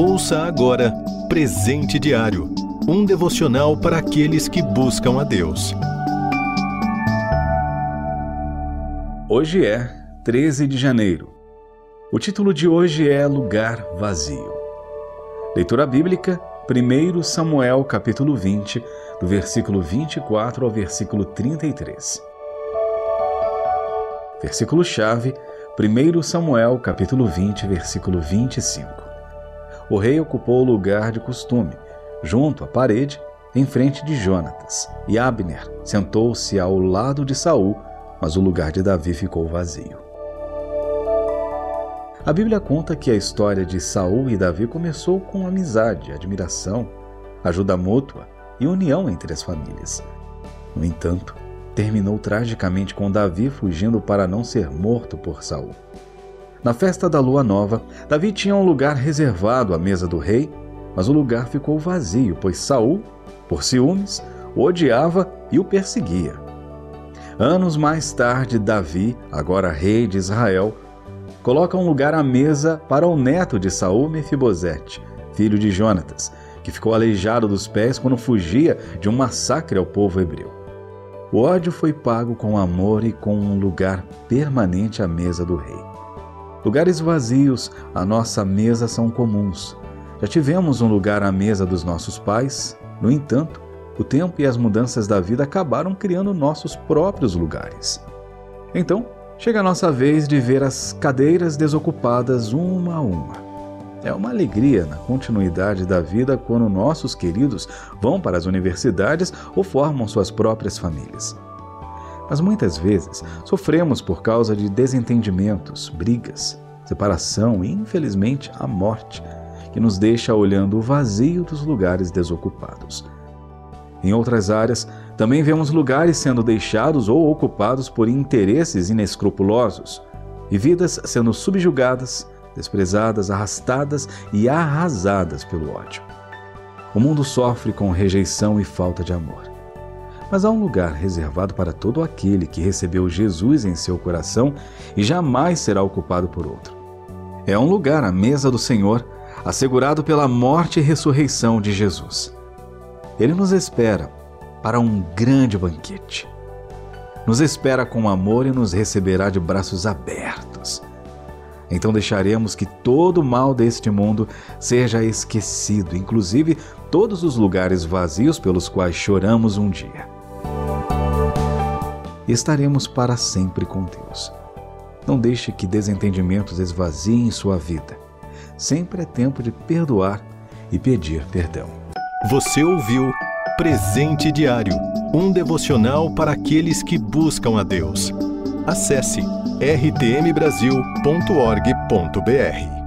Ouça agora Presente Diário um devocional para aqueles que buscam a Deus. Hoje é 13 de janeiro. O título de hoje é Lugar Vazio. Leitura bíblica, 1 Samuel capítulo 20, do versículo 24 ao versículo 33. Versículo-chave, 1 Samuel capítulo 20, versículo 25. O rei ocupou o lugar de costume, junto à parede, em frente de Jonatas, e Abner sentou-se ao lado de Saul, mas o lugar de Davi ficou vazio. A Bíblia conta que a história de Saul e Davi começou com amizade, admiração, ajuda mútua e união entre as famílias. No entanto, terminou tragicamente com Davi fugindo para não ser morto por Saul. Na festa da lua nova, Davi tinha um lugar reservado à mesa do rei, mas o lugar ficou vazio, pois Saul, por ciúmes, o odiava e o perseguia. Anos mais tarde, Davi, agora rei de Israel, coloca um lugar à mesa para o neto de Saul, Mefibosete, filho de Jonatas, que ficou aleijado dos pés quando fugia de um massacre ao povo hebreu. O ódio foi pago com amor e com um lugar permanente à mesa do rei. Lugares vazios à nossa mesa são comuns. Já tivemos um lugar à mesa dos nossos pais, no entanto, o tempo e as mudanças da vida acabaram criando nossos próprios lugares. Então, chega a nossa vez de ver as cadeiras desocupadas uma a uma. É uma alegria na continuidade da vida quando nossos queridos vão para as universidades ou formam suas próprias famílias. Mas muitas vezes sofremos por causa de desentendimentos, brigas, separação e, infelizmente, a morte, que nos deixa olhando o vazio dos lugares desocupados. Em outras áreas, também vemos lugares sendo deixados ou ocupados por interesses inescrupulosos e vidas sendo subjugadas desprezadas, arrastadas e arrasadas pelo ódio. O mundo sofre com rejeição e falta de amor. Mas há um lugar reservado para todo aquele que recebeu Jesus em seu coração e jamais será ocupado por outro. É um lugar à mesa do Senhor, assegurado pela morte e ressurreição de Jesus. Ele nos espera para um grande banquete. Nos espera com amor e nos receberá de braços abertos então deixaremos que todo o mal deste mundo seja esquecido, inclusive todos os lugares vazios pelos quais choramos um dia. E estaremos para sempre com Deus. Não deixe que desentendimentos esvaziem sua vida. Sempre é tempo de perdoar e pedir perdão. Você ouviu Presente Diário um devocional para aqueles que buscam a Deus. Acesse rtmbrasil.org.br.